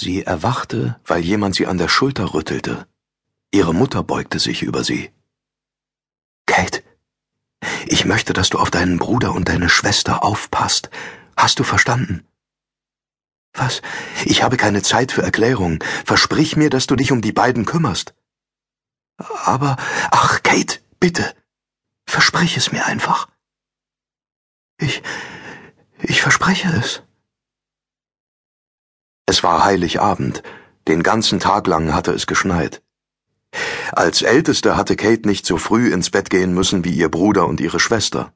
Sie erwachte, weil jemand sie an der Schulter rüttelte. Ihre Mutter beugte sich über sie. Kate, ich möchte, dass du auf deinen Bruder und deine Schwester aufpasst. Hast du verstanden? Was? Ich habe keine Zeit für Erklärungen. Versprich mir, dass du dich um die beiden kümmerst. Aber, ach, Kate, bitte. Versprich es mir einfach. Ich, ich verspreche es. Es war Heiligabend. Den ganzen Tag lang hatte es geschneit. Als Älteste hatte Kate nicht so früh ins Bett gehen müssen wie ihr Bruder und ihre Schwester.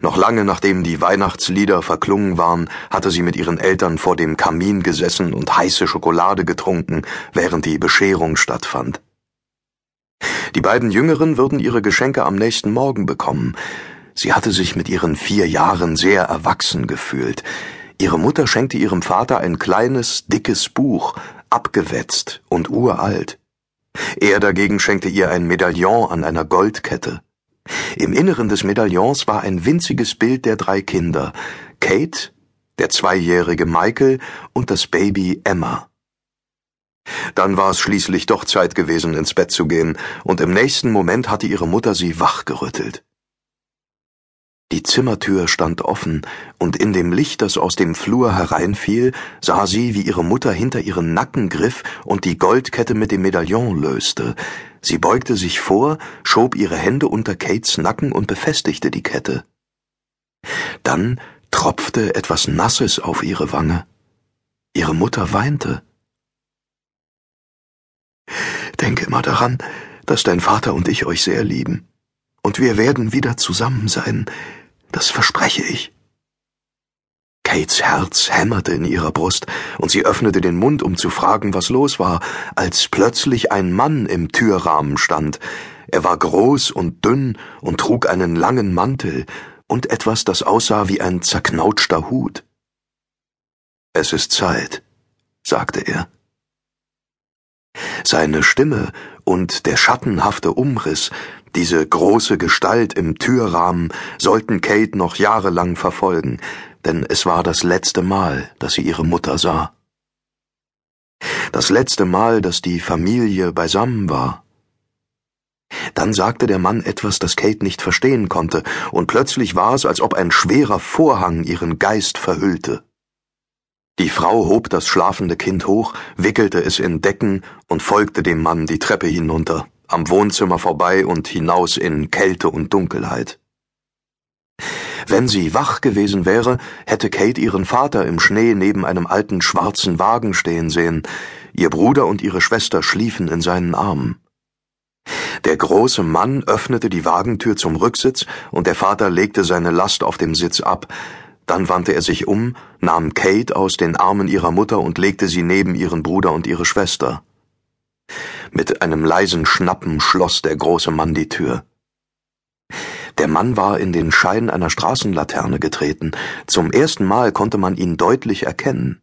Noch lange nachdem die Weihnachtslieder verklungen waren, hatte sie mit ihren Eltern vor dem Kamin gesessen und heiße Schokolade getrunken, während die Bescherung stattfand. Die beiden Jüngeren würden ihre Geschenke am nächsten Morgen bekommen. Sie hatte sich mit ihren vier Jahren sehr erwachsen gefühlt. Ihre Mutter schenkte ihrem Vater ein kleines, dickes Buch, abgewetzt und uralt. Er dagegen schenkte ihr ein Medaillon an einer Goldkette. Im Inneren des Medaillons war ein winziges Bild der drei Kinder, Kate, der zweijährige Michael und das Baby Emma. Dann war es schließlich doch Zeit gewesen, ins Bett zu gehen, und im nächsten Moment hatte ihre Mutter sie wachgerüttelt. Die Zimmertür stand offen, und in dem Licht, das aus dem Flur hereinfiel, sah sie, wie ihre Mutter hinter ihren Nacken griff und die Goldkette mit dem Medaillon löste. Sie beugte sich vor, schob ihre Hände unter Kates Nacken und befestigte die Kette. Dann tropfte etwas Nasses auf ihre Wange. Ihre Mutter weinte. Denke immer daran, dass dein Vater und ich euch sehr lieben. Und wir werden wieder zusammen sein, das verspreche ich. Kates Herz hämmerte in ihrer Brust, und sie öffnete den Mund, um zu fragen, was los war, als plötzlich ein Mann im Türrahmen stand. Er war groß und dünn und trug einen langen Mantel und etwas, das aussah wie ein zerknautschter Hut. Es ist Zeit, sagte er. Seine Stimme und der schattenhafte Umriss, diese große Gestalt im Türrahmen, sollten Kate noch jahrelang verfolgen, denn es war das letzte Mal, dass sie ihre Mutter sah. Das letzte Mal, dass die Familie beisammen war. Dann sagte der Mann etwas, das Kate nicht verstehen konnte, und plötzlich war es, als ob ein schwerer Vorhang ihren Geist verhüllte. Die Frau hob das schlafende Kind hoch, wickelte es in Decken und folgte dem Mann die Treppe hinunter, am Wohnzimmer vorbei und hinaus in Kälte und Dunkelheit. Wenn sie wach gewesen wäre, hätte Kate ihren Vater im Schnee neben einem alten schwarzen Wagen stehen sehen, ihr Bruder und ihre Schwester schliefen in seinen Armen. Der große Mann öffnete die Wagentür zum Rücksitz, und der Vater legte seine Last auf dem Sitz ab, dann wandte er sich um, nahm Kate aus den Armen ihrer Mutter und legte sie neben ihren Bruder und ihre Schwester. Mit einem leisen Schnappen schloss der große Mann die Tür. Der Mann war in den Schein einer Straßenlaterne getreten. Zum ersten Mal konnte man ihn deutlich erkennen.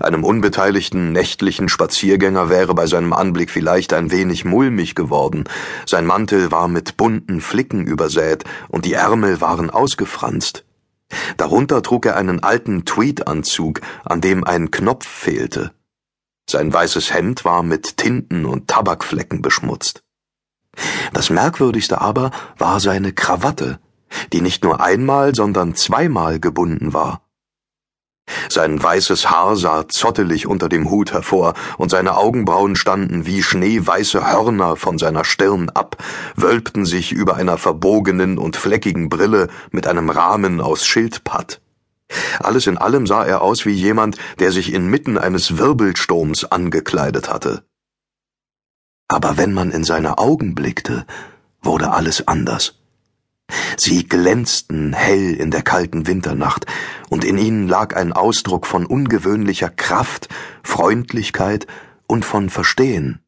Einem unbeteiligten nächtlichen Spaziergänger wäre bei seinem Anblick vielleicht ein wenig mulmig geworden. Sein Mantel war mit bunten Flicken übersät und die Ärmel waren ausgefranst. Darunter trug er einen alten Tweedanzug, an dem ein Knopf fehlte. Sein weißes Hemd war mit Tinten und Tabakflecken beschmutzt. Das Merkwürdigste aber war seine Krawatte, die nicht nur einmal, sondern zweimal gebunden war. Sein weißes Haar sah zottelig unter dem Hut hervor, und seine Augenbrauen standen wie schneeweiße Hörner von seiner Stirn ab, wölbten sich über einer verbogenen und fleckigen Brille mit einem Rahmen aus Schildpatt. Alles in allem sah er aus wie jemand, der sich inmitten eines Wirbelsturms angekleidet hatte. Aber wenn man in seine Augen blickte, wurde alles anders. Sie glänzten hell in der kalten Winternacht, und in ihnen lag ein Ausdruck von ungewöhnlicher Kraft, Freundlichkeit und von Verstehen.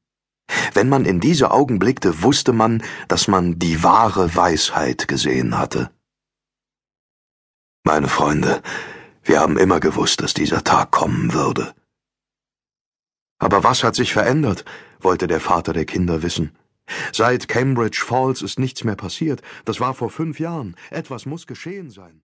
Wenn man in diese Augen blickte, wusste man, dass man die wahre Weisheit gesehen hatte. Meine Freunde, wir haben immer gewusst, dass dieser Tag kommen würde. Aber was hat sich verändert? wollte der Vater der Kinder wissen. Seit Cambridge Falls ist nichts mehr passiert. Das war vor fünf Jahren. Etwas muss geschehen sein.